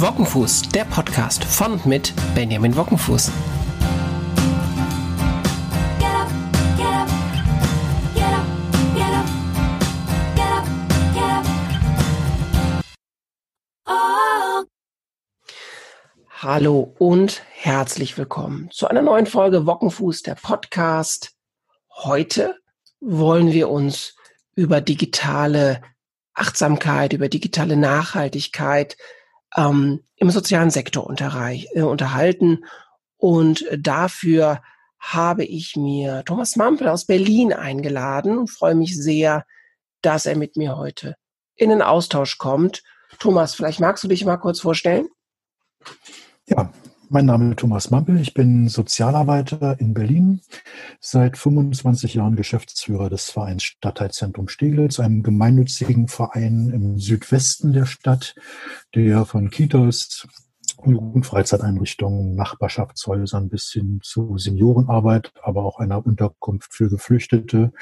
Wockenfuß, der Podcast von und mit Benjamin Wockenfuß. Hallo und herzlich willkommen zu einer neuen Folge Wockenfuß, der Podcast. Heute wollen wir uns über digitale Achtsamkeit, über digitale Nachhaltigkeit ähm, im sozialen Sektor äh, unterhalten. Und dafür habe ich mir Thomas Mampel aus Berlin eingeladen und freue mich sehr, dass er mit mir heute in den Austausch kommt. Thomas, vielleicht magst du dich mal kurz vorstellen? Ja, mein Name ist Thomas Mampel. Ich bin Sozialarbeiter in Berlin, seit 25 Jahren Geschäftsführer des Vereins Stadtteilzentrum Steglitz, einem gemeinnützigen Verein im Südwesten der Stadt, der von Kitas, Jugendfreizeiteinrichtungen, Nachbarschaftshäusern bis hin zu Seniorenarbeit, aber auch einer Unterkunft für Geflüchtete,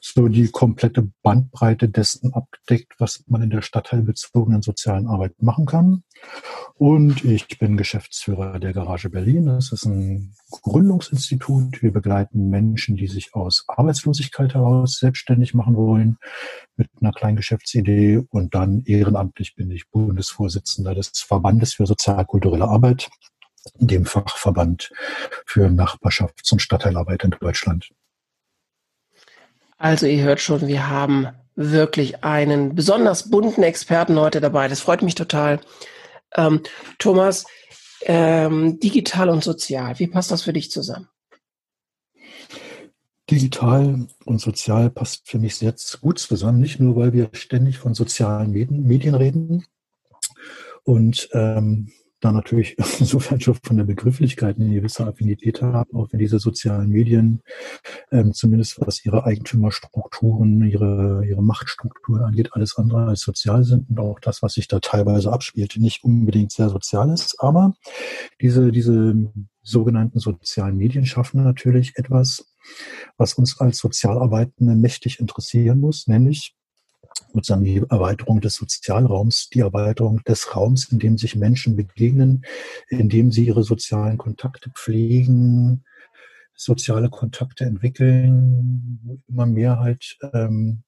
so die komplette Bandbreite dessen abdeckt, was man in der stadtteilbezogenen sozialen Arbeit machen kann. Und ich bin Geschäftsführer der Garage Berlin. Das ist ein Gründungsinstitut. Wir begleiten Menschen, die sich aus Arbeitslosigkeit heraus selbstständig machen wollen, mit einer kleinen Geschäftsidee. Und dann ehrenamtlich bin ich Bundesvorsitzender des Verbandes für sozialkulturelle Arbeit, dem Fachverband für Nachbarschafts- und Stadtteilarbeit in Deutschland. Also ihr hört schon, wir haben wirklich einen besonders bunten Experten heute dabei. Das freut mich total. Ähm, Thomas, ähm, digital und sozial, wie passt das für dich zusammen? Digital und sozial passt für mich sehr gut zusammen, nicht nur, weil wir ständig von sozialen Medien, Medien reden und ähm, da natürlich insofern schon von der Begrifflichkeit eine gewisse Affinität haben, auch wenn diese sozialen Medien, ähm, zumindest was ihre Eigentümerstrukturen, ihre, ihre Machtstrukturen angeht, alles andere als sozial sind und auch das, was sich da teilweise abspielt, nicht unbedingt sehr sozial ist. Aber diese, diese sogenannten sozialen Medien schaffen natürlich etwas, was uns als Sozialarbeitende mächtig interessieren muss, nämlich sozusagen die Erweiterung des Sozialraums, die Erweiterung des Raums, in dem sich Menschen begegnen, in dem sie ihre sozialen Kontakte pflegen, soziale Kontakte entwickeln, immer mehr halt ähm,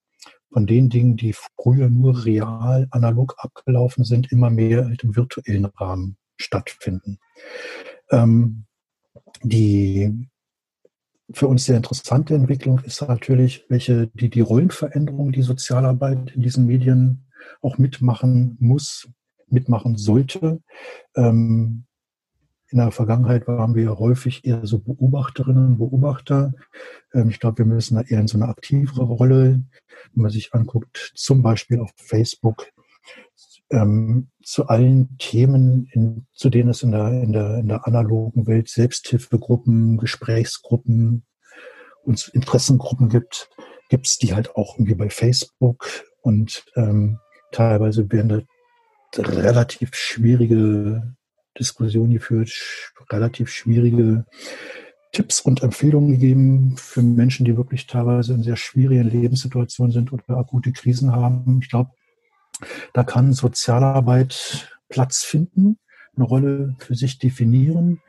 von den Dingen, die früher nur real, analog abgelaufen sind, immer mehr halt im virtuellen Rahmen stattfinden. Ähm, die für uns sehr interessante Entwicklung ist natürlich, welche die, die Rollenveränderung, die Sozialarbeit in diesen Medien auch mitmachen muss, mitmachen sollte. Ähm, in der Vergangenheit waren wir häufig eher so Beobachterinnen Beobachter. Ähm, ich glaube, wir müssen da eher in so eine aktivere Rolle, wenn man sich anguckt, zum Beispiel auf Facebook, ähm, zu allen Themen, in, zu denen es in der, in, der, in der analogen Welt Selbsthilfegruppen, Gesprächsgruppen und Interessengruppen gibt, gibt es die halt auch irgendwie bei Facebook und ähm, teilweise werden da relativ schwierige Diskussionen geführt, relativ schwierige Tipps und Empfehlungen gegeben für Menschen, die wirklich teilweise in sehr schwierigen Lebenssituationen sind oder akute Krisen haben. Ich glaube, da kann Sozialarbeit Platz finden, eine Rolle für sich definieren.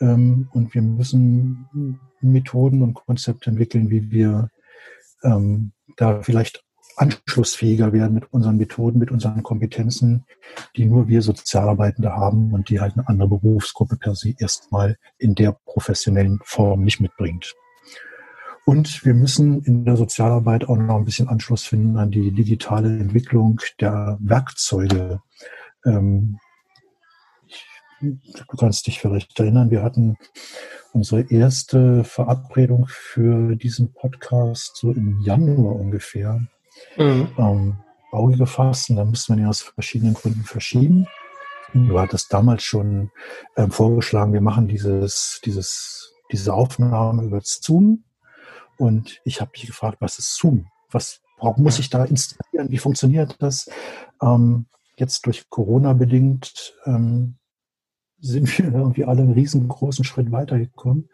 Ähm, und wir müssen Methoden und Konzepte entwickeln, wie wir ähm, da vielleicht anschlussfähiger werden mit unseren Methoden, mit unseren Kompetenzen, die nur wir Sozialarbeitende haben und die halt eine andere Berufsgruppe per se erstmal in der professionellen Form nicht mitbringt. Und wir müssen in der Sozialarbeit auch noch ein bisschen Anschluss finden an die digitale Entwicklung der Werkzeuge. Ähm, du kannst dich vielleicht erinnern, wir hatten unsere erste Verabredung für diesen Podcast so im Januar ungefähr. Mhm. Ähm, Auge gefasst und dann mussten wir ihn aus verschiedenen Gründen verschieben. Du hattest damals schon ähm, vorgeschlagen, wir machen dieses, dieses, diese Aufnahme über Zoom. Und ich habe mich gefragt, was ist Zoom? Was warum muss ich da installieren? Wie funktioniert das? Ähm, jetzt durch Corona bedingt ähm, sind wir irgendwie alle einen riesengroßen Schritt weitergekommen.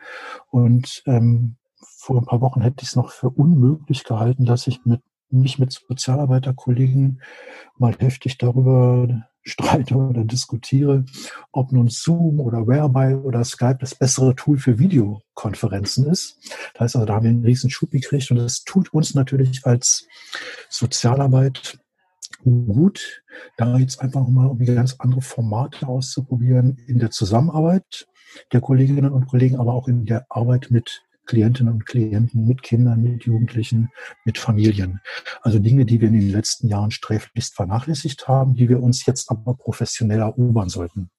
Und ähm, vor ein paar Wochen hätte ich es noch für unmöglich gehalten, dass ich mit, mich mit Sozialarbeiterkollegen mal heftig darüber streite oder diskutiere, ob nun Zoom oder Whereby oder Skype das bessere Tool für Videokonferenzen ist. Das heißt also, da haben wir einen riesen Schub gekriegt und das tut uns natürlich als Sozialarbeit gut, da jetzt einfach mal um ganz andere Formate auszuprobieren in der Zusammenarbeit der Kolleginnen und Kollegen, aber auch in der Arbeit mit Klientinnen und Klienten, mit Kindern, mit Jugendlichen, mit Familien. Also Dinge, die wir in den letzten Jahren sträflichst vernachlässigt haben, die wir uns jetzt aber professionell erobern sollten.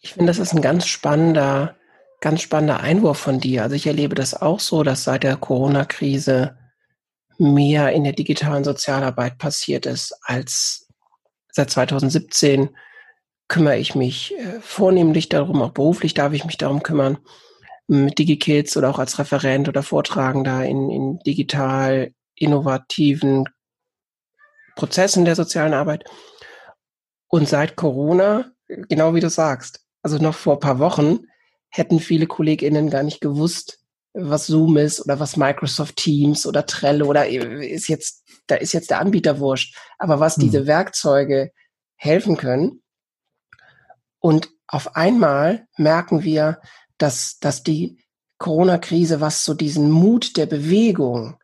Ich finde, das ist ein ganz spannender, ganz spannender Einwurf von dir. Also ich erlebe das auch so, dass seit der Corona-Krise mehr in der digitalen Sozialarbeit passiert ist als seit 2017 kümmere ich mich äh, vornehmlich darum, auch beruflich darf ich mich darum kümmern, mit DigiKids oder auch als Referent oder Vortragender in, in digital innovativen Prozessen der sozialen Arbeit. Und seit Corona, genau wie du sagst, also noch vor paar Wochen, hätten viele KollegInnen gar nicht gewusst, was Zoom ist oder was Microsoft Teams oder Trello oder ist jetzt, da ist jetzt der Anbieter wurscht. Aber was hm. diese Werkzeuge helfen können. Und auf einmal merken wir, dass, dass die Corona-Krise, was so diesen Mut der Bewegung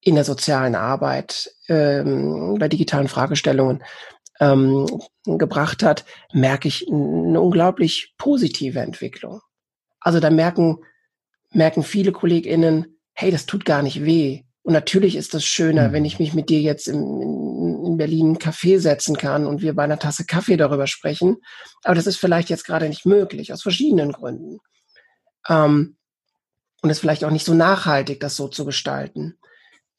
in der sozialen Arbeit, ähm, bei digitalen Fragestellungen ähm, gebracht hat, merke ich eine unglaublich positive Entwicklung. Also da merken, merken viele KollegInnen, hey, das tut gar nicht weh. Und natürlich ist das schöner, mhm. wenn ich mich mit dir jetzt im, in Berlin einen Kaffee setzen kann und wir bei einer Tasse Kaffee darüber sprechen. Aber das ist vielleicht jetzt gerade nicht möglich, aus verschiedenen Gründen. Ähm, und es ist vielleicht auch nicht so nachhaltig, das so zu gestalten.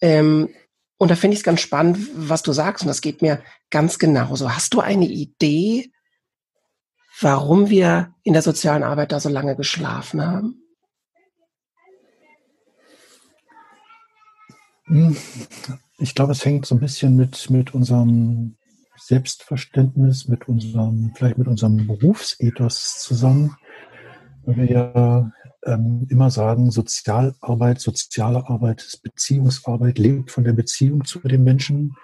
Ähm, und da finde ich es ganz spannend, was du sagst, und das geht mir ganz genauso. Hast du eine Idee, warum wir in der sozialen Arbeit da so lange geschlafen haben? Hm, ich glaube, es hängt so ein bisschen mit, mit unserem Selbstverständnis, mit unserem, vielleicht mit unserem Berufsethos zusammen wir ja ähm, immer sagen, Sozialarbeit, soziale Arbeit Beziehungsarbeit, lebt von der Beziehung zu den Menschen.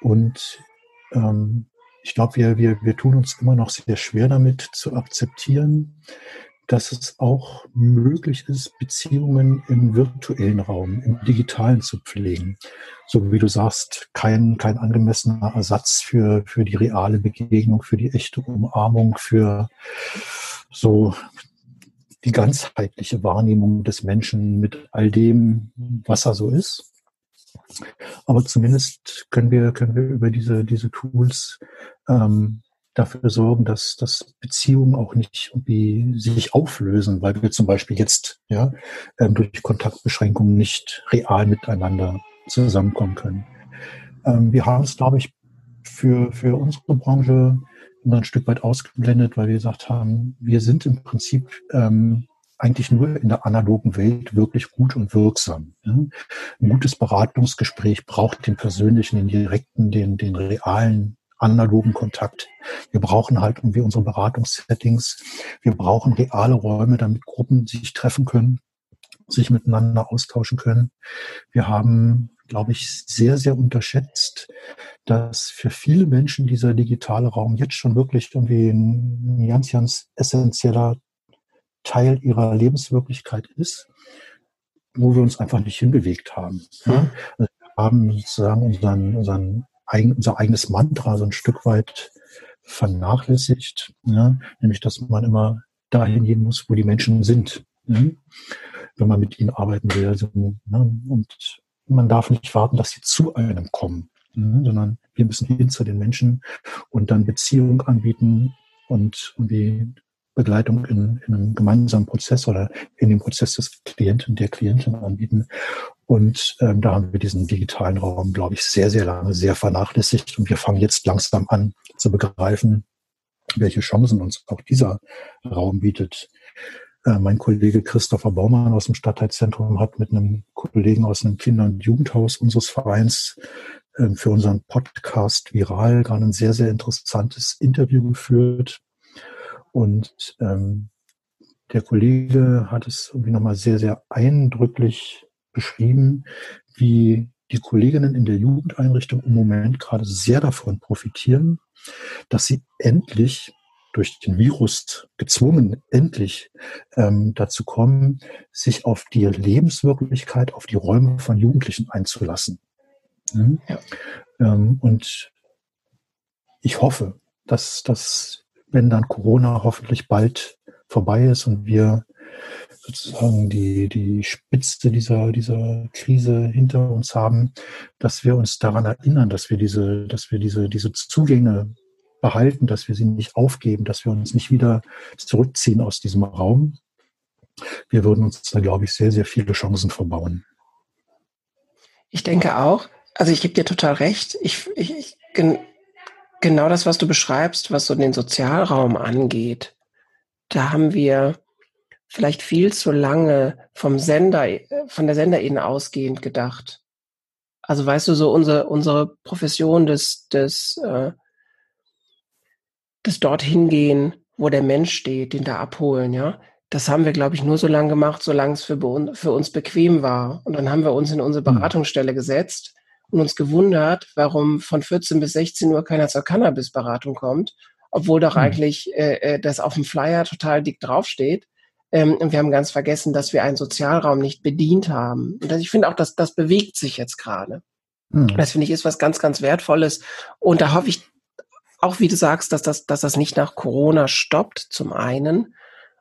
Und ähm, ich glaube, wir, wir, wir tun uns immer noch sehr schwer damit zu akzeptieren, dass es auch möglich ist, Beziehungen im virtuellen Raum, im digitalen zu pflegen. So wie du sagst, kein, kein angemessener Ersatz für, für die reale Begegnung, für die echte Umarmung, für so die ganzheitliche Wahrnehmung des Menschen mit all dem, was er so ist. Aber zumindest können wir, können wir über diese, diese Tools ähm, dafür sorgen, dass, dass Beziehungen auch nicht irgendwie sich auflösen, weil wir zum Beispiel jetzt ja, ähm, durch Kontaktbeschränkungen nicht real miteinander zusammenkommen können. Ähm, wir haben es, glaube ich, für, für unsere Branche immer ein Stück weit ausgeblendet, weil wir gesagt haben, wir sind im Prinzip ähm, eigentlich nur in der analogen Welt wirklich gut und wirksam. Ja? Ein gutes Beratungsgespräch braucht den persönlichen, den direkten, den, den realen analogen Kontakt. Wir brauchen halt irgendwie unsere Beratungssettings. Wir brauchen reale Räume, damit Gruppen sich treffen können, sich miteinander austauschen können. Wir haben glaube ich, sehr, sehr unterschätzt, dass für viele Menschen dieser digitale Raum jetzt schon wirklich irgendwie ein ganz, ganz essentieller Teil ihrer Lebenswirklichkeit ist, wo wir uns einfach nicht hinbewegt haben. Mhm. Also wir haben sozusagen unseren, unseren eigen, unser eigenes Mantra so ein Stück weit vernachlässigt, ja, nämlich dass man immer dahin gehen muss, wo die Menschen sind, ja, wenn man mit ihnen arbeiten will. Also, ja, und man darf nicht warten, dass sie zu einem kommen, ne, sondern wir müssen hin zu den Menschen und dann Beziehung anbieten und irgendwie Begleitung in, in einem gemeinsamen Prozess oder in dem Prozess des Klienten, der Klientin anbieten. Und ähm, da haben wir diesen digitalen Raum, glaube ich, sehr, sehr lange sehr vernachlässigt. Und wir fangen jetzt langsam an zu begreifen, welche Chancen uns auch dieser Raum bietet. Äh, mein Kollege Christopher Baumann aus dem Stadtteilzentrum hat mit einem Kollegen aus einem Kinder- und Jugendhaus unseres Vereins äh, für unseren Podcast Viral gerade ein sehr, sehr interessantes Interview geführt. Und ähm, der Kollege hat es irgendwie nochmal sehr, sehr eindrücklich beschrieben, wie die Kolleginnen in der Jugendeinrichtung im Moment gerade sehr davon profitieren, dass sie endlich durch den Virus gezwungen, endlich ähm, dazu kommen, sich auf die Lebenswirklichkeit, auf die Räume von Jugendlichen einzulassen. Mhm. Ja. Ähm, und ich hoffe, dass, dass, wenn dann Corona hoffentlich bald vorbei ist und wir sozusagen die, die Spitze dieser, dieser Krise hinter uns haben, dass wir uns daran erinnern, dass wir diese, dass wir diese, diese Zugänge behalten, dass wir sie nicht aufgeben, dass wir uns nicht wieder zurückziehen aus diesem Raum. Wir würden uns da, glaube ich, sehr, sehr viele Chancen verbauen. Ich denke auch. Also ich gebe dir total recht. Ich, ich, ich gen, genau das, was du beschreibst, was so den Sozialraum angeht, da haben wir vielleicht viel zu lange vom Sender, von der Senderebene ausgehend gedacht. Also weißt du, so unsere, unsere Profession des, des äh, das dorthin gehen, wo der Mensch steht, den da abholen, ja. Das haben wir, glaube ich, nur so lange gemacht, solange es für, für uns bequem war. Und dann haben wir uns in unsere hm. Beratungsstelle gesetzt und uns gewundert, warum von 14 bis 16 Uhr keiner zur Cannabis-Beratung kommt, obwohl doch mhm. eigentlich äh, äh, das auf dem Flyer total dick draufsteht. Ähm, und wir haben ganz vergessen, dass wir einen Sozialraum nicht bedient haben. Und das, ich finde auch, dass das bewegt sich jetzt gerade. Mhm. Das finde ich ist was ganz, ganz Wertvolles. Und da hoffe ich auch wie du sagst, dass das, dass das nicht nach Corona stoppt, zum einen,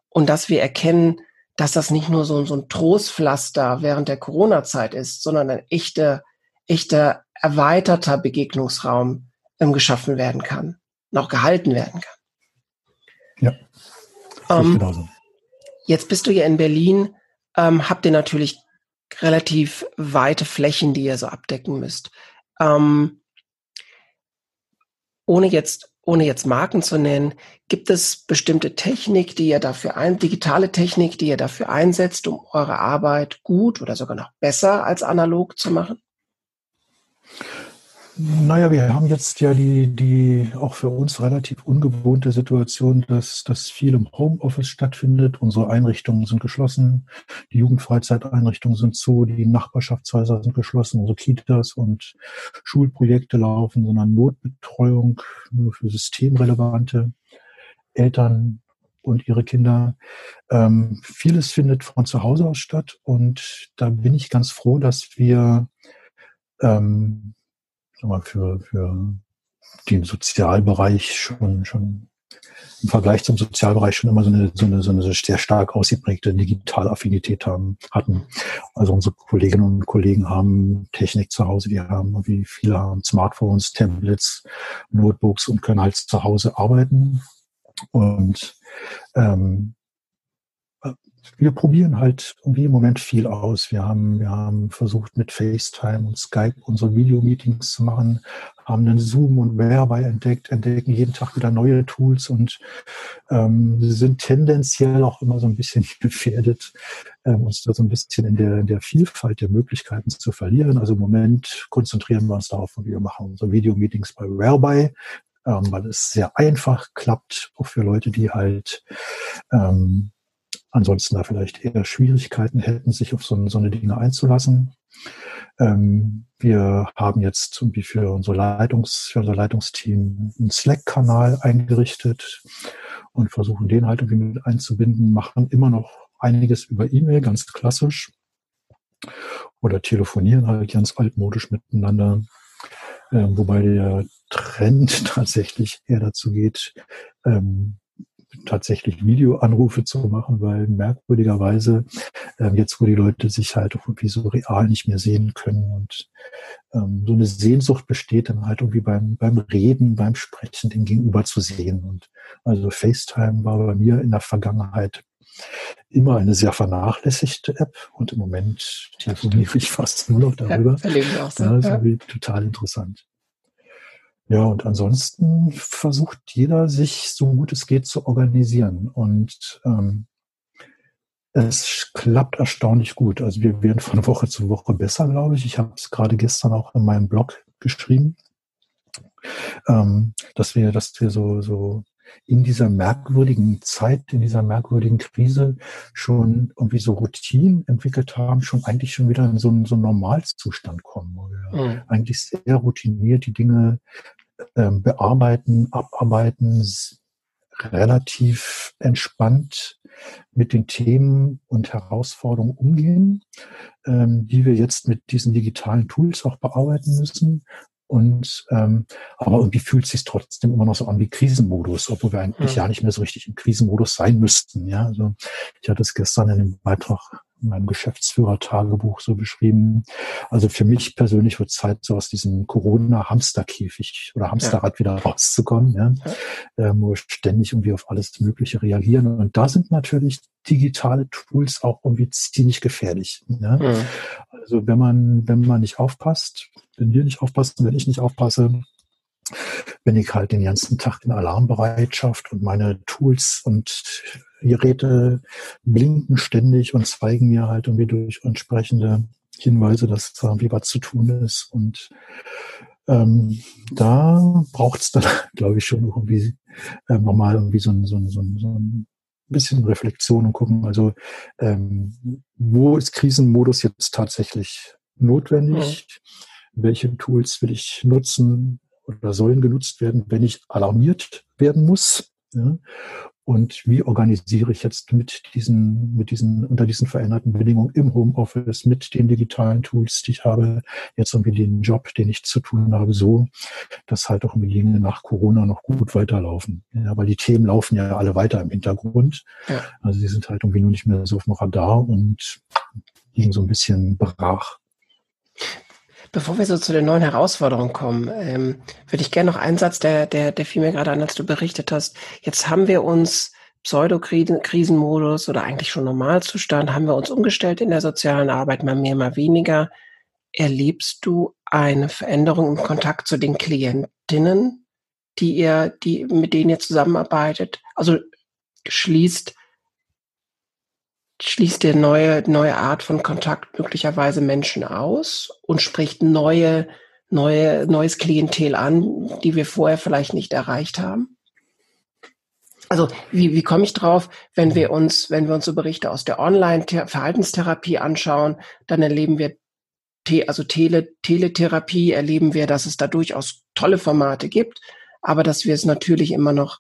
und dass wir erkennen, dass das nicht nur so, so ein Trostpflaster während der Corona-Zeit ist, sondern ein echter, echter erweiterter Begegnungsraum ähm, geschaffen werden kann, noch gehalten werden kann. Ja. Ähm, jetzt bist du ja in Berlin, ähm, habt ihr natürlich relativ weite Flächen, die ihr so abdecken müsst. Ähm, ohne jetzt ohne jetzt Marken zu nennen, gibt es bestimmte Technik, die ihr dafür ein, digitale Technik, die ihr dafür einsetzt, um eure Arbeit gut oder sogar noch besser als analog zu machen? Naja, wir haben jetzt ja die, die auch für uns relativ ungewohnte Situation, dass, dass viel im Homeoffice stattfindet. Unsere Einrichtungen sind geschlossen, die Jugendfreizeiteinrichtungen sind zu, die Nachbarschaftshäuser sind geschlossen, unsere Kitas und Schulprojekte laufen, sondern Notbetreuung nur für systemrelevante Eltern und ihre Kinder. Ähm, vieles findet von zu Hause aus statt und da bin ich ganz froh, dass wir ähm, mal, für, für den Sozialbereich schon, schon im Vergleich zum Sozialbereich schon immer so eine, so eine, so eine sehr stark ausgeprägte Digitalaffinität haben, hatten. Also unsere Kolleginnen und Kollegen haben Technik zu Hause, die haben, wie viele haben Smartphones, Tablets, Notebooks und können halt zu Hause arbeiten. Und ähm, wir probieren halt irgendwie im Moment viel aus. Wir haben, wir haben versucht mit FaceTime und Skype unsere Videomeetings zu machen, haben dann Zoom und Whereby entdeckt, entdecken jeden Tag wieder neue Tools und ähm, sind tendenziell auch immer so ein bisschen gefährdet, ähm, uns da so ein bisschen in der, in der Vielfalt der Möglichkeiten zu verlieren. Also im Moment konzentrieren wir uns darauf und wir machen unsere Videomeetings bei Whereby, ähm, weil es sehr einfach klappt, auch für Leute, die halt ähm, ansonsten da vielleicht eher Schwierigkeiten hätten, sich auf so, so eine Dinge einzulassen. Ähm, wir haben jetzt irgendwie für unser, Leitungs, für unser Leitungsteam einen Slack-Kanal eingerichtet und versuchen den halt irgendwie mit einzubinden, machen immer noch einiges über E-Mail, ganz klassisch. Oder telefonieren halt ganz altmodisch miteinander. Ähm, wobei der Trend tatsächlich eher dazu geht, ähm, tatsächlich Videoanrufe zu machen, weil merkwürdigerweise äh, jetzt, wo die Leute sich halt irgendwie so real nicht mehr sehen können und ähm, so eine Sehnsucht besteht, dann halt irgendwie beim, beim Reden, beim Sprechen den Gegenüber zu sehen. Und also FaceTime war bei mir in der Vergangenheit immer eine sehr vernachlässigte App und im Moment telefoniere ich fast nur noch darüber. Ja, auch so. ja, das ist ja. total interessant. Ja, und ansonsten versucht jeder, sich so gut es geht zu organisieren. Und ähm, es klappt erstaunlich gut. Also wir werden von Woche zu Woche besser, glaube ich. Ich habe es gerade gestern auch in meinem Blog geschrieben, ähm, dass wir, dass wir so, so in dieser merkwürdigen Zeit, in dieser merkwürdigen Krise schon irgendwie so Routinen entwickelt haben, schon eigentlich schon wieder in so einen, so einen Normalzustand kommen, wo wir mhm. eigentlich sehr routiniert die Dinge ähm, bearbeiten, abarbeiten, relativ entspannt mit den Themen und Herausforderungen umgehen, ähm, die wir jetzt mit diesen digitalen Tools auch bearbeiten müssen. Und ähm, aber irgendwie fühlt es sich trotzdem immer noch so an wie Krisenmodus, obwohl wir eigentlich ja. ja nicht mehr so richtig im Krisenmodus sein müssten. Ja, also ich hatte es gestern in dem Beitrag in meinem Geschäftsführer-Tagebuch so beschrieben. Also für mich persönlich wird Zeit, so aus diesem Corona-Hamsterkäfig oder Hamsterrad ja. wieder rauszukommen, ja, ja. Ähm, wo ständig irgendwie auf alles Mögliche reagieren. Und da sind natürlich digitale Tools auch irgendwie ziemlich gefährlich. Ja? Mhm. Also wenn man, wenn man nicht aufpasst, wenn wir nicht aufpassen, wenn ich nicht aufpasse, bin ich halt den ganzen Tag in Alarmbereitschaft und meine Tools und Geräte blinken ständig und zeigen mir halt irgendwie durch entsprechende Hinweise, dass da irgendwie was zu tun ist. Und ähm, da braucht es dann, glaube ich, schon irgendwie äh, nochmal irgendwie so ein, so, ein, so, ein, so ein bisschen Reflexion und gucken, also ähm, wo ist Krisenmodus jetzt tatsächlich notwendig? Mhm. Welche Tools will ich nutzen oder sollen genutzt werden, wenn ich alarmiert werden muss? Ja? Und wie organisiere ich jetzt mit diesen, mit diesen, unter diesen veränderten Bedingungen im Homeoffice, mit den digitalen Tools, die ich habe, jetzt irgendwie den Job, den ich zu tun habe, so, dass halt auch Dinge nach Corona noch gut weiterlaufen. Ja, weil die Themen laufen ja alle weiter im Hintergrund. Ja. Also die sind halt irgendwie nur nicht mehr so auf dem Radar und liegen so ein bisschen brach. Bevor wir so zu den neuen Herausforderungen kommen, ähm, würde ich gerne noch einen Satz, der, der, der fiel mir gerade an, als du berichtet hast. Jetzt haben wir uns Pseudo-Krisenmodus oder eigentlich schon Normalzustand, haben wir uns umgestellt in der sozialen Arbeit, mal mehr, mal weniger. Erlebst du eine Veränderung im Kontakt zu den Klientinnen, die ihr, die, mit denen ihr zusammenarbeitet? Also schließt schließt der neue, neue Art von Kontakt möglicherweise Menschen aus und spricht neue, neue, neues Klientel an, die wir vorher vielleicht nicht erreicht haben? Also wie, wie komme ich drauf, wenn wir uns, wenn wir uns so Berichte aus der Online-Verhaltenstherapie anschauen, dann erleben wir also Tele, Teletherapie, erleben wir, dass es da durchaus tolle Formate gibt, aber dass wir es natürlich immer noch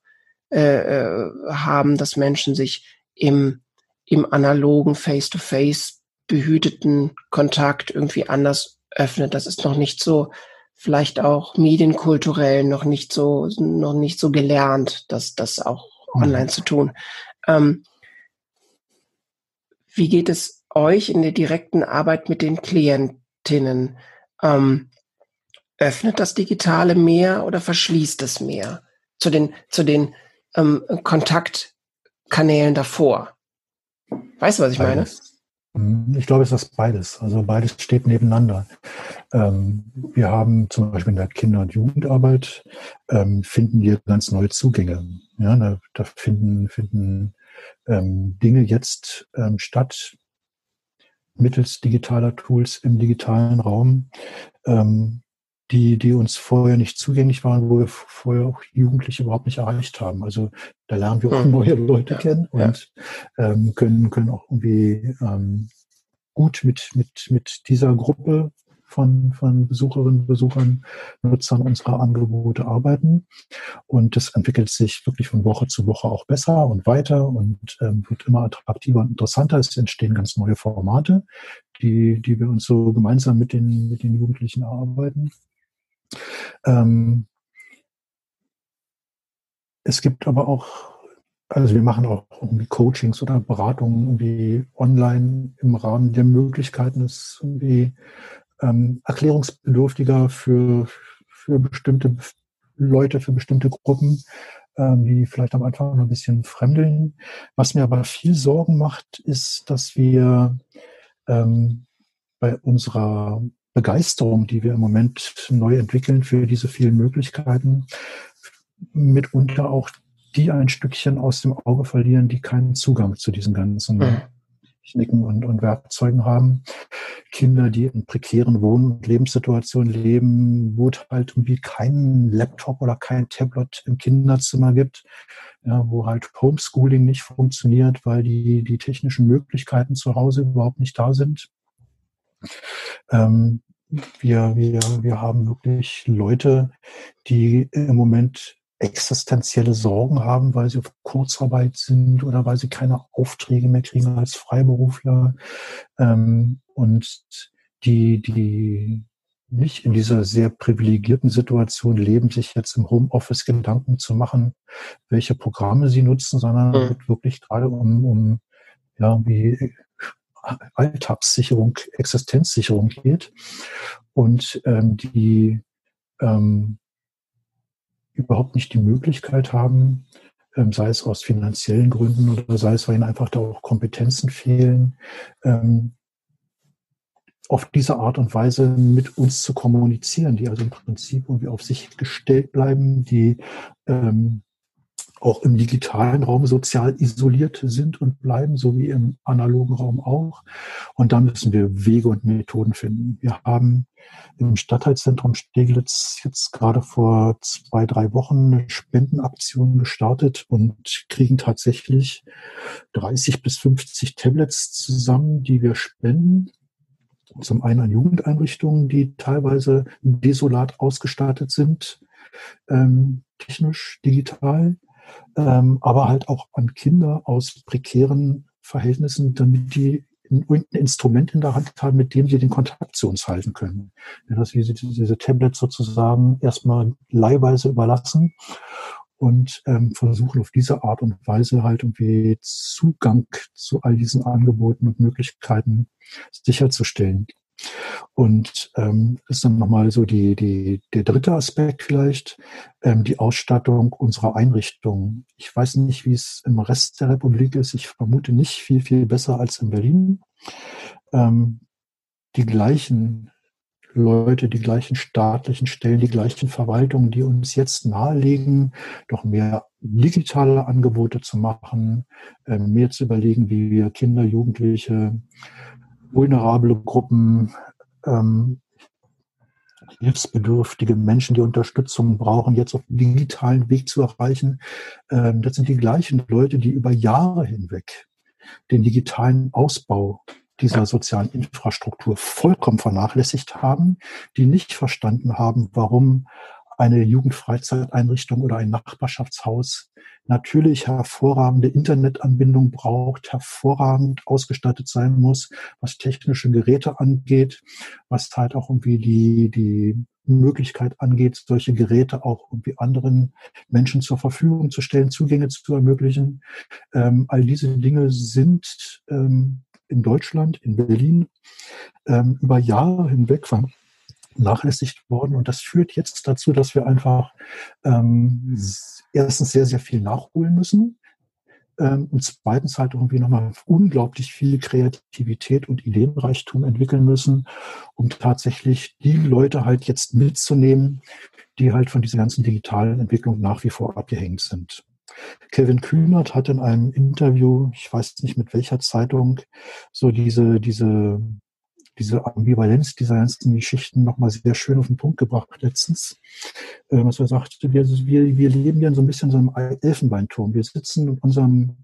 äh, äh haben, dass Menschen sich im im analogen Face-to-Face behüteten Kontakt irgendwie anders öffnet. Das ist noch nicht so, vielleicht auch medienkulturell noch nicht so, noch nicht so gelernt, dass das auch mhm. online zu tun. Ähm, wie geht es euch in der direkten Arbeit mit den Klientinnen? Ähm, öffnet das Digitale mehr oder verschließt es mehr zu den, zu den ähm, Kontaktkanälen davor? Weißt du, was ich meine? Mhm, ich glaube, es ist beides. Also beides steht nebeneinander. Ähm, wir haben zum Beispiel in der Kinder- und Jugendarbeit ähm, finden wir ganz neue Zugänge. Ja, da, da finden, finden ähm, Dinge jetzt ähm, statt mittels digitaler Tools im digitalen Raum, ähm, die, die uns vorher nicht zugänglich waren, wo wir vorher auch Jugendliche überhaupt nicht erreicht haben. Also da lernen wir auch hm. neue Leute ja, kennen und ähm, können, können auch irgendwie ähm, gut mit, mit, mit dieser Gruppe von, von Besucherinnen, Besuchern, Nutzern unserer Angebote arbeiten. Und das entwickelt sich wirklich von Woche zu Woche auch besser und weiter und ähm, wird immer attraktiver und interessanter. Es entstehen ganz neue Formate, die, die wir uns so gemeinsam mit den, mit den Jugendlichen erarbeiten. Ähm, es gibt aber auch, also wir machen auch irgendwie Coachings oder Beratungen irgendwie online im Rahmen der Möglichkeiten, es irgendwie ähm, erklärungsbedürftiger für, für bestimmte Leute, für bestimmte Gruppen, ähm, die vielleicht am Anfang noch ein bisschen fremdeln. Was mir aber viel Sorgen macht, ist, dass wir ähm, bei unserer Begeisterung, die wir im Moment neu entwickeln für diese vielen Möglichkeiten, mitunter auch die ein Stückchen aus dem Auge verlieren, die keinen Zugang zu diesen ganzen mhm. Techniken und, und Werkzeugen haben. Kinder, die in prekären Wohn- und Lebenssituationen leben, wo es halt irgendwie keinen Laptop oder kein Tablet im Kinderzimmer gibt, ja, wo halt Homeschooling nicht funktioniert, weil die, die technischen Möglichkeiten zu Hause überhaupt nicht da sind. Ähm, wir, wir, wir haben wirklich Leute, die im Moment existenzielle Sorgen haben, weil sie auf Kurzarbeit sind oder weil sie keine Aufträge mehr kriegen als Freiberufler ähm, und die, die nicht in dieser sehr privilegierten Situation leben, sich jetzt im Homeoffice Gedanken zu machen, welche Programme sie nutzen, sondern mhm. wirklich gerade um, um ja, wie Alltagssicherung, Existenzsicherung geht. Und ähm, die ähm, überhaupt nicht die Möglichkeit haben, ähm, sei es aus finanziellen Gründen oder sei es, weil ihnen einfach da auch Kompetenzen fehlen, ähm, auf diese Art und Weise mit uns zu kommunizieren, die also im Prinzip irgendwie auf sich gestellt bleiben, die ähm, auch im digitalen Raum sozial isoliert sind und bleiben, so wie im analogen Raum auch. Und da müssen wir Wege und Methoden finden. Wir haben im Stadtteilzentrum Steglitz jetzt gerade vor zwei, drei Wochen eine Spendenaktion gestartet und kriegen tatsächlich 30 bis 50 Tablets zusammen, die wir spenden. Zum einen an Jugendeinrichtungen, die teilweise desolat ausgestattet sind, ähm, technisch, digital ähm, aber halt auch an Kinder aus prekären Verhältnissen, damit die ein, Instrument in der Hand haben, mit dem sie den Kontakt zu uns halten können. Ja, dass wir diese, diese Tablets sozusagen erstmal leihweise überlassen und ähm, versuchen auf diese Art und Weise halt irgendwie Zugang zu all diesen Angeboten und Möglichkeiten sicherzustellen. Und ähm, ist dann nochmal so die, die, der dritte Aspekt vielleicht, ähm, die Ausstattung unserer Einrichtungen. Ich weiß nicht, wie es im Rest der Republik ist. Ich vermute nicht viel, viel besser als in Berlin. Ähm, die gleichen Leute, die gleichen staatlichen Stellen, die gleichen Verwaltungen, die uns jetzt nahelegen, doch mehr digitale Angebote zu machen, äh, mehr zu überlegen, wie wir Kinder, Jugendliche, vulnerable Gruppen, ähm, hilfsbedürftige Menschen, die Unterstützung brauchen, jetzt auf digitalen Weg zu erreichen. Ähm, das sind die gleichen Leute, die über Jahre hinweg den digitalen Ausbau dieser sozialen Infrastruktur vollkommen vernachlässigt haben, die nicht verstanden haben, warum eine Jugendfreizeiteinrichtung oder ein Nachbarschaftshaus natürlich hervorragende Internetanbindung braucht, hervorragend ausgestattet sein muss, was technische Geräte angeht, was halt auch irgendwie die, die Möglichkeit angeht, solche Geräte auch irgendwie anderen Menschen zur Verfügung zu stellen, Zugänge zu ermöglichen. Ähm, all diese Dinge sind ähm, in Deutschland, in Berlin, ähm, über Jahre hinweg vernachlässigt worden. Und das führt jetzt dazu, dass wir einfach ähm, erstens sehr, sehr viel nachholen müssen. Ähm, und zweitens halt irgendwie nochmal unglaublich viel Kreativität und Ideenreichtum entwickeln müssen, um tatsächlich die Leute halt jetzt mitzunehmen, die halt von dieser ganzen digitalen Entwicklung nach wie vor abgehängt sind. Kevin Kühnert hat in einem Interview, ich weiß nicht mit welcher Zeitung, so diese, diese diese Ambivalenz dieser ganzen Geschichten nochmal sehr schön auf den Punkt gebracht letztens. Ähm, was er sagte, wir, wir, wir leben ja so ein bisschen so einem Elfenbeinturm. Wir sitzen in unserem,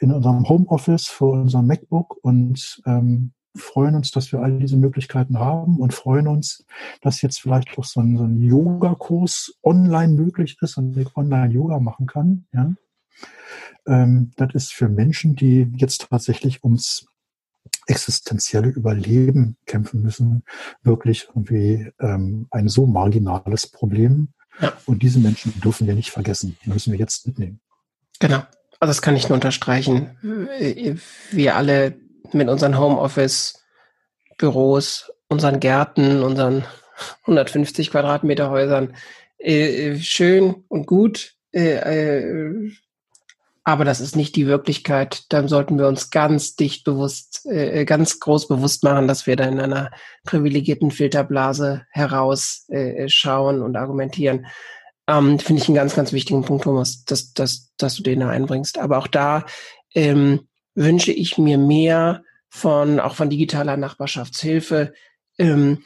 in unserem Homeoffice vor unserem MacBook und ähm, freuen uns, dass wir all diese Möglichkeiten haben und freuen uns, dass jetzt vielleicht auch so ein, so ein Yoga-Kurs online möglich ist und ich online Yoga machen kann. Ja. Ähm, das ist für Menschen, die jetzt tatsächlich ums existenzielle Überleben kämpfen müssen, wirklich irgendwie ähm, ein so marginales Problem. Ja. Und diese Menschen dürfen wir nicht vergessen. Die müssen wir jetzt mitnehmen. Genau. Also das kann ich nur unterstreichen. Wir alle mit unseren Homeoffice-Büros, unseren Gärten, unseren 150 Quadratmeter Häusern, äh, schön und gut, äh, äh, aber das ist nicht die Wirklichkeit. Dann sollten wir uns ganz dicht bewusst, äh, ganz groß bewusst machen, dass wir da in einer privilegierten Filterblase herausschauen äh, und argumentieren. Ähm, Finde ich einen ganz, ganz wichtigen Punkt, Thomas, dass, dass, dass du den da einbringst. Aber auch da ähm, wünsche ich mir mehr von auch von digitaler Nachbarschaftshilfe ähm,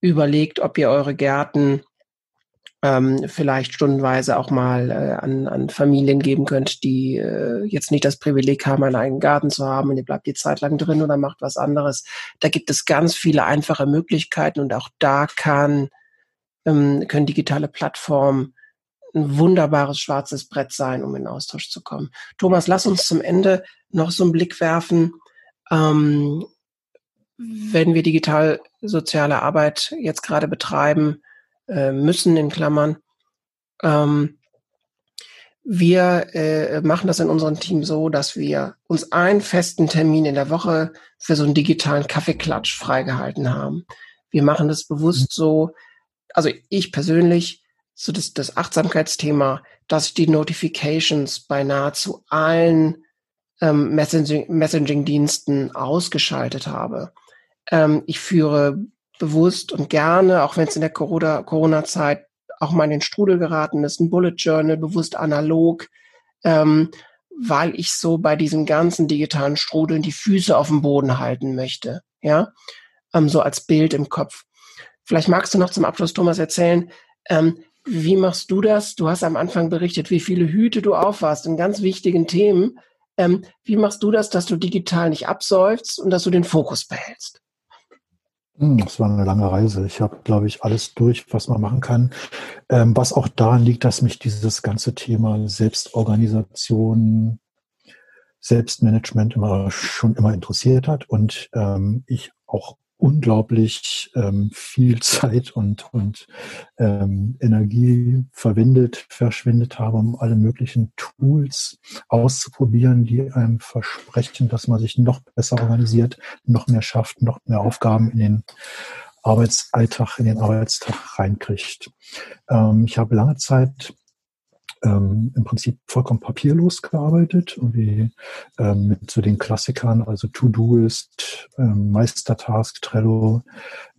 überlegt, ob ihr eure Gärten ähm, vielleicht stundenweise auch mal äh, an, an Familien geben könnt, die äh, jetzt nicht das Privileg haben, einen eigenen Garten zu haben und ihr bleibt die Zeit lang drin oder macht was anderes. Da gibt es ganz viele einfache Möglichkeiten und auch da kann, ähm, können digitale Plattformen ein wunderbares schwarzes Brett sein, um in Austausch zu kommen. Thomas, lass uns zum Ende noch so einen Blick werfen. Ähm, wenn wir digital soziale Arbeit jetzt gerade betreiben, äh, müssen in Klammern. Ähm, wir äh, machen das in unserem Team so, dass wir uns einen festen Termin in der Woche für so einen digitalen Kaffeeklatsch freigehalten haben. Wir machen das bewusst so, also ich persönlich, so das, das Achtsamkeitsthema, dass ich die Notifications bei nahezu allen ähm, Messaging-Diensten Messaging ausgeschaltet habe. Ähm, ich führe bewusst und gerne, auch wenn es in der Corona-Zeit auch mal in den Strudel geraten ist, ein Bullet Journal, bewusst analog, ähm, weil ich so bei diesem ganzen digitalen Strudeln die Füße auf dem Boden halten möchte, ja, ähm, so als Bild im Kopf. Vielleicht magst du noch zum Abschluss, Thomas, erzählen, ähm, wie machst du das? Du hast am Anfang berichtet, wie viele Hüte du aufhast in ganz wichtigen Themen. Ähm, wie machst du das, dass du digital nicht absäufst und dass du den Fokus behältst? Hm, das war eine lange Reise. Ich habe, glaube ich, alles durch, was man machen kann. Ähm, was auch daran liegt, dass mich dieses ganze Thema Selbstorganisation, Selbstmanagement immer schon immer interessiert hat und ähm, ich auch unglaublich ähm, viel Zeit und, und ähm, Energie verwendet, verschwendet habe, um alle möglichen Tools auszuprobieren, die einem versprechen, dass man sich noch besser organisiert, noch mehr schafft, noch mehr Aufgaben in den Arbeitsalltag, in den Arbeitstag reinkriegt. Ähm, ich habe lange Zeit ähm, im Prinzip vollkommen papierlos gearbeitet, irgendwie ähm, mit so den Klassikern, also To-Doist, ähm, Meistertask, Trello,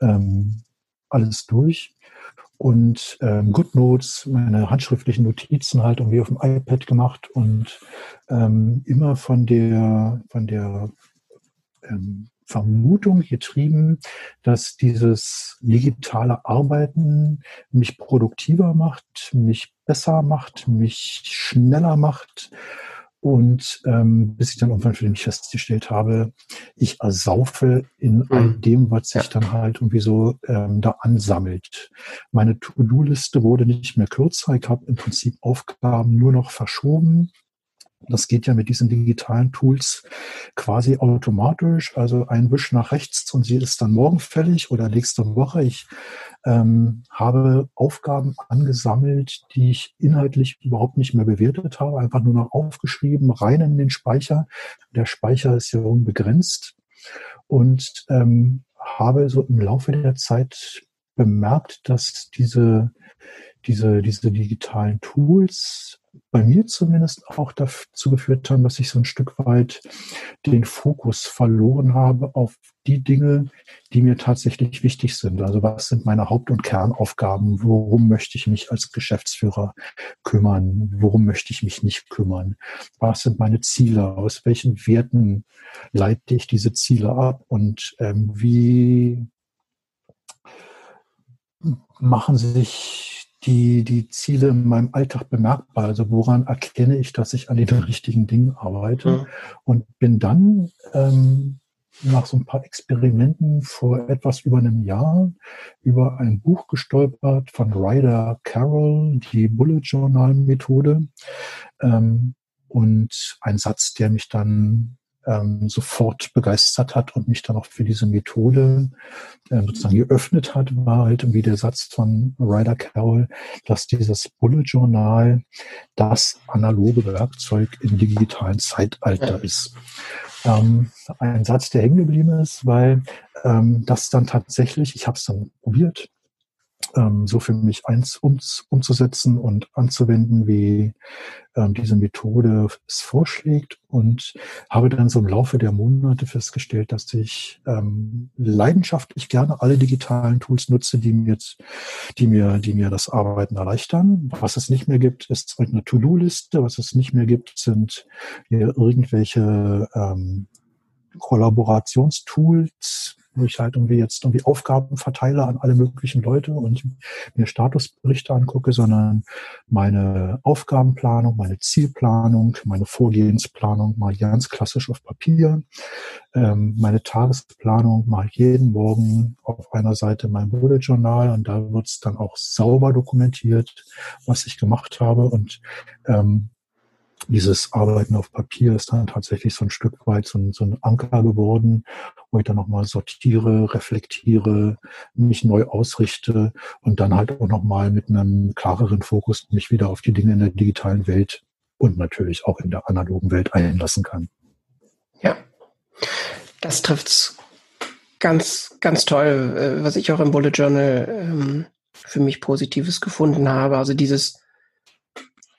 ähm, alles durch. Und ähm, GoodNotes, meine handschriftlichen Notizen halt irgendwie auf dem iPad gemacht und ähm, immer von der, von der ähm, Vermutung getrieben, dass dieses digitale Arbeiten mich produktiver macht, mich besser macht, mich schneller macht. Und ähm, bis ich dann irgendwann für mich festgestellt habe, ich ersaufe in all mhm. dem, was sich dann halt irgendwie so ähm, da ansammelt. Meine To-Do-Liste wurde nicht mehr kürzer. Ich habe im Prinzip Aufgaben nur noch verschoben das geht ja mit diesen digitalen Tools quasi automatisch. Also ein Wisch nach rechts und sie ist dann morgen fällig oder nächste Woche. Ich ähm, habe Aufgaben angesammelt, die ich inhaltlich überhaupt nicht mehr bewertet habe, einfach nur noch aufgeschrieben, rein in den Speicher. Der Speicher ist ja unbegrenzt und ähm, habe so im Laufe der Zeit bemerkt, dass diese diese, diese digitalen Tools bei mir zumindest auch dazu geführt haben, dass ich so ein Stück weit den Fokus verloren habe auf die Dinge, die mir tatsächlich wichtig sind. Also was sind meine Haupt- und Kernaufgaben? Worum möchte ich mich als Geschäftsführer kümmern? Worum möchte ich mich nicht kümmern? Was sind meine Ziele? Aus welchen Werten leite ich diese Ziele ab? Und ähm, wie machen sich die, die Ziele in meinem Alltag bemerkbar? Also woran erkenne ich, dass ich an den richtigen Dingen arbeite? Mhm. Und bin dann ähm, nach so ein paar Experimenten vor etwas über einem Jahr über ein Buch gestolpert von Ryder Carroll, die Bullet Journal Methode. Ähm, und ein Satz, der mich dann ähm, sofort begeistert hat und mich dann auch für diese Methode äh, sozusagen geöffnet hat, war halt irgendwie der Satz von Ryder Carroll, dass dieses Bullet Journal das analoge Werkzeug im digitalen Zeitalter ist. Ähm, ein Satz, der hängen geblieben ist, weil ähm, das dann tatsächlich, ich habe es dann probiert, ähm, so für mich eins um, umzusetzen und anzuwenden, wie ähm, diese Methode es vorschlägt und habe dann so im Laufe der Monate festgestellt, dass ich ähm, leidenschaftlich gerne alle digitalen Tools nutze, die mir, die mir, die mir das Arbeiten erleichtern. Was es nicht mehr gibt, ist eine To-Do-Liste. Was es nicht mehr gibt, sind irgendwelche ähm, Kollaborationstools, ich halt irgendwie jetzt irgendwie Aufgaben verteile an alle möglichen Leute und mir Statusberichte angucke, sondern meine Aufgabenplanung, meine Zielplanung, meine Vorgehensplanung mal ganz klassisch auf Papier. Ähm, meine Tagesplanung ich jeden Morgen auf einer Seite mein Bullet Journal und da wird es dann auch sauber dokumentiert, was ich gemacht habe und ähm, dieses Arbeiten auf Papier ist dann tatsächlich so ein Stück weit so ein, so ein Anker geworden, wo ich dann nochmal sortiere, reflektiere, mich neu ausrichte und dann halt auch nochmal mit einem klareren Fokus mich wieder auf die Dinge in der digitalen Welt und natürlich auch in der analogen Welt einlassen kann. Ja, das trifft's ganz, ganz toll, äh, was ich auch im Bullet Journal ähm, für mich Positives gefunden habe. Also dieses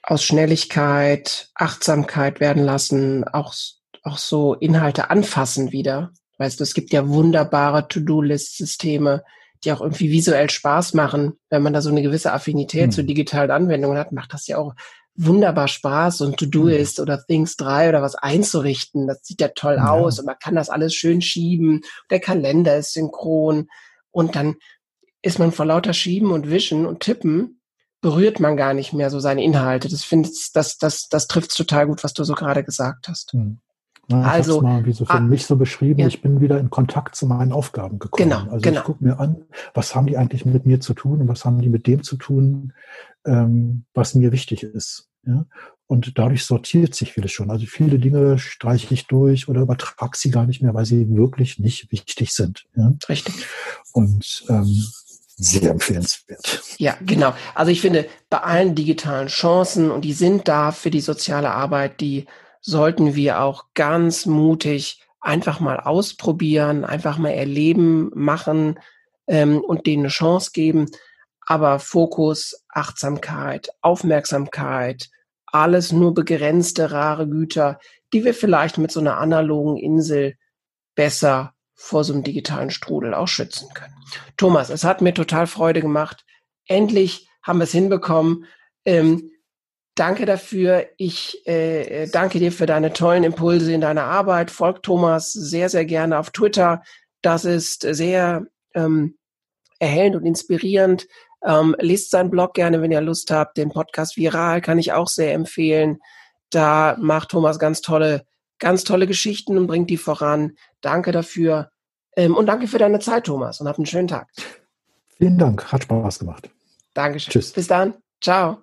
aus Schnelligkeit, Achtsamkeit werden lassen, auch, auch so Inhalte anfassen wieder. Weißt du, es gibt ja wunderbare To-Do-List-Systeme, die auch irgendwie visuell Spaß machen. Wenn man da so eine gewisse Affinität hm. zu digitalen Anwendungen hat, macht das ja auch wunderbar Spaß und To-Do ist hm. oder Things 3 oder was einzurichten. Das sieht ja toll ja. aus und man kann das alles schön schieben. Der Kalender ist synchron und dann ist man vor lauter Schieben und Wischen und Tippen berührt man gar nicht mehr so seine Inhalte. Das finde das, das, das trifft total gut, was du so gerade gesagt hast. Hm. Na, also mal wie so für ah, mich so beschrieben, ja. ich bin wieder in Kontakt zu meinen Aufgaben gekommen. Genau, also genau. ich gucke mir an, was haben die eigentlich mit mir zu tun und was haben die mit dem zu tun, ähm, was mir wichtig ist. Ja? Und dadurch sortiert sich vieles schon. Also viele Dinge streiche ich durch oder übertrage sie gar nicht mehr, weil sie wirklich nicht wichtig sind. Ja? Richtig. Und ähm, sehr empfehlenswert. Ja, genau. Also ich finde, bei allen digitalen Chancen, und die sind da für die soziale Arbeit, die sollten wir auch ganz mutig einfach mal ausprobieren, einfach mal erleben, machen ähm, und denen eine Chance geben. Aber Fokus, Achtsamkeit, Aufmerksamkeit, alles nur begrenzte, rare Güter, die wir vielleicht mit so einer analogen Insel besser vor so einem digitalen Strudel auch schützen können. Thomas, es hat mir total Freude gemacht. Endlich haben wir es hinbekommen. Ähm, danke dafür. Ich äh, danke dir für deine tollen Impulse in deiner Arbeit. Folgt Thomas sehr, sehr gerne auf Twitter. Das ist sehr ähm, erhellend und inspirierend. Ähm, lest seinen Blog gerne, wenn ihr Lust habt. Den Podcast Viral kann ich auch sehr empfehlen. Da macht Thomas ganz tolle ganz tolle Geschichten und bringt die voran. Danke dafür. Ähm, und danke für deine Zeit, Thomas, und hab einen schönen Tag. Vielen Dank. Hat Spaß gemacht. Dankeschön. Tschüss. Bis dann. Ciao.